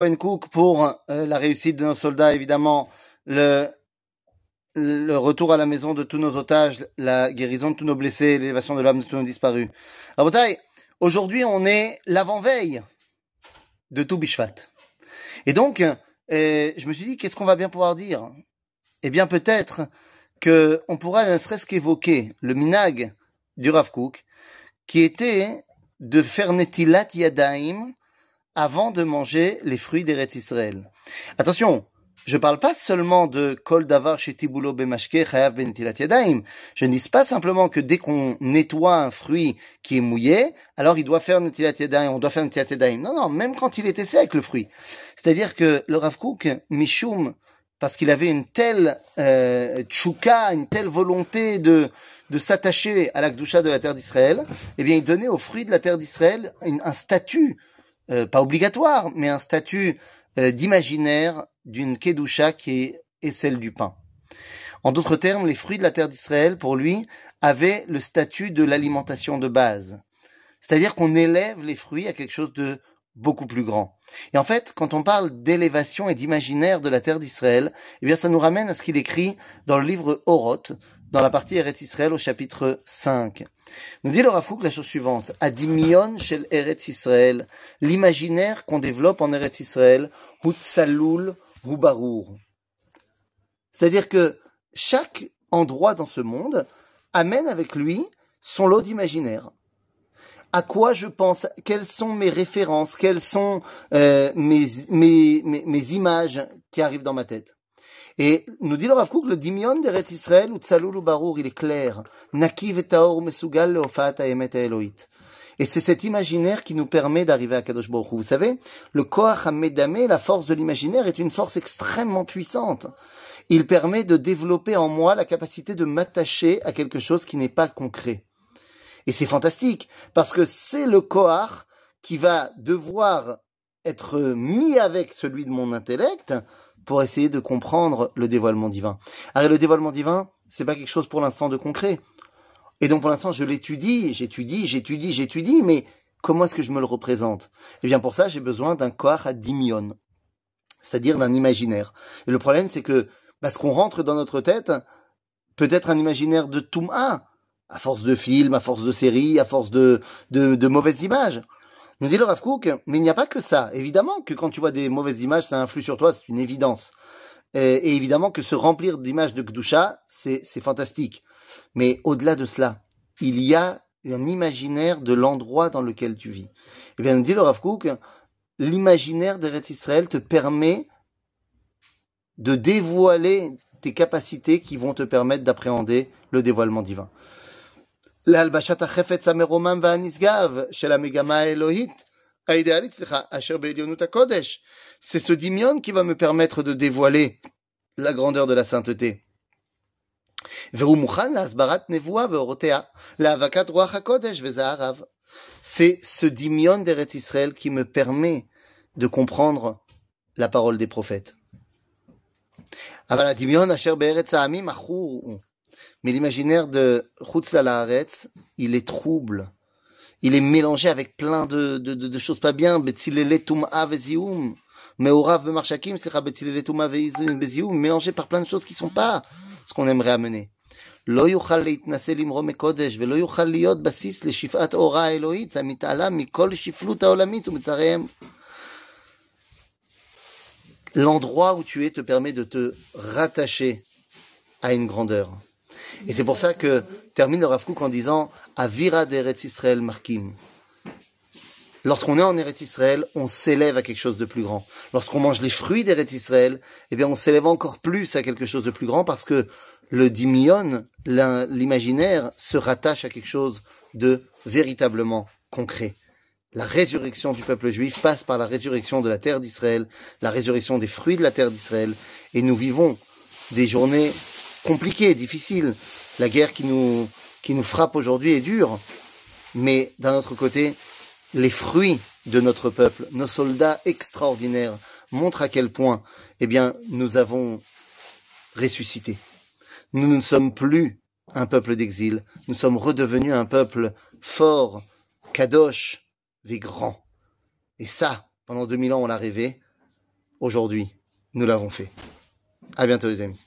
Cook pour euh, la réussite de nos soldats, évidemment, le, le retour à la maison de tous nos otages, la guérison de tous nos blessés, l'élévation de l'âme de tous nos disparus. Rabotai, aujourd'hui on est l'avant-veille de tout Bishvat. Et donc, euh, je me suis dit, qu'est-ce qu'on va bien pouvoir dire? Eh bien peut-être qu'on pourra ne serait-ce qu'évoquer le minag du Rav Kook, qui était de faire netilat yadaim avant de manger les fruits d'Eretz Israël. Attention, je ne parle pas seulement de kol davar shetibulo bemashke chayav benetilat yadaim. Je ne dis pas simplement que dès qu'on nettoie un fruit qui est mouillé, alors il doit faire netilat yadaim, on doit faire netilat yadaim. Non, non, même quand il était sec le fruit. C'est-à-dire que le Rav Kook, Mishum, parce qu'il avait une telle euh, tchouka, une telle volonté de de s'attacher à la de la terre d'Israël, eh bien, il donnait aux fruits de la terre d'Israël un statut euh, pas obligatoire, mais un statut euh, d'imaginaire d'une kedusha qui est, celle du pain. En d'autres termes, les fruits de la terre d'Israël, pour lui, avaient le statut de l'alimentation de base. C'est-à-dire qu'on élève les fruits à quelque chose de beaucoup plus grand. Et en fait, quand on parle d'élévation et d'imaginaire de la terre d'Israël, eh bien, ça nous ramène à ce qu'il écrit dans le livre Oroth, dans la partie Eretz Israël au chapitre 5. Nous dit le Rafouk la chose suivante. Adimion shel Eretz Israël, l'imaginaire qu'on développe en Eretz Israël, Hutsaloul Hubarour. C'est-à-dire que chaque endroit dans ce monde amène avec lui son lot d'imaginaire. À quoi je pense Quelles sont mes références Quelles sont euh, mes, mes, mes images qui arrivent dans ma tête et nous dit le Rav Kook, le dimion d'Eret Israël, ou tzalul ou il est clair. Naki vetaor mesugal leofat haemet Eloit. Et c'est cet imaginaire qui nous permet d'arriver à Kadosh Baruch Vous savez, le Koach HaMedame, la force de l'imaginaire, est une force extrêmement puissante. Il permet de développer en moi la capacité de m'attacher à quelque chose qui n'est pas concret. Et c'est fantastique, parce que c'est le Koach qui va devoir être mis avec celui de mon intellect pour essayer de comprendre le dévoilement divin. Alors le dévoilement divin, c'est pas quelque chose pour l'instant de concret. Et donc pour l'instant, je l'étudie, j'étudie, j'étudie, j'étudie, mais comment est-ce que je me le représente? Eh bien pour ça, j'ai besoin d'un corps à dimion, c'est-à-dire d'un imaginaire. Et le problème, c'est que parce qu'on rentre dans notre tête, peut-être un imaginaire de Touma, à force de films, à force de séries, à force de, de mauvaises images. Nous dit le Rav mais il n'y a pas que ça. Évidemment que quand tu vois des mauvaises images, ça influe sur toi, c'est une évidence. Et, évidemment que se remplir d'images de Gdusha, c'est fantastique. Mais au-delà de cela, il y a un imaginaire de l'endroit dans lequel tu vis. Eh bien, nous dit le Rav l'imaginaire d'Eretz Israël te permet de dévoiler tes capacités qui vont te permettre d'appréhender le dévoilement divin. להלבשת החפץ המרומם והנשגב של המגמה האלוהית, האידיאלית, סליחה, אשר בעליונות הקודש. C'est ce dimion qui va me permettre de dévoiler la grandeur de la sainteté. והוא מוכן להסברת נבואה ואורותיה, להאבקת רוח הקודש וזה הרב. C'est ce dimion d'Eretz Israël qui me permet de comprendre la parole des prophètes. אבל הדמיון אשר בארץ העמים עכור mais l'imaginaire de Chutz Haaretz, il est trouble. Il est mélangé avec plein de, de, de, de choses pas bien. Betzilele Tum'a Vezium. Meorav Bemarchakim, c'est Betzilele Tum'a Vezium. Mélangé par plein de choses qui sont pas ce qu'on aimerait amener. לא יוכל להתנסה למרום מקודש ולא יוכל להיות בסיס לשפעת אורה האלוהית המתעלה מכל שפלות העולמית ומצריהם. L'endroit où tu es te permet de te rattacher à une grandeur. Et c'est pour ça que termine le Rav en disant Avira d'Eretz Israël Markim. Lorsqu'on est en Eretz Israël, on s'élève à quelque chose de plus grand. Lorsqu'on mange les fruits d'Eretz Israël, eh bien, on s'élève encore plus à quelque chose de plus grand parce que le dimion, l'imaginaire, se rattache à quelque chose de véritablement concret. La résurrection du peuple juif passe par la résurrection de la terre d'Israël, la résurrection des fruits de la terre d'Israël, et nous vivons des journées compliqué, difficile. La guerre qui nous, qui nous frappe aujourd'hui est dure. Mais d'un autre côté, les fruits de notre peuple, nos soldats extraordinaires, montrent à quel point, eh bien, nous avons ressuscité. Nous ne sommes plus un peuple d'exil. Nous sommes redevenus un peuple fort, kadosh, et grand. Et ça, pendant 2000 ans, on l'a rêvé. aujourd'hui, nous l'avons fait. À bientôt les amis.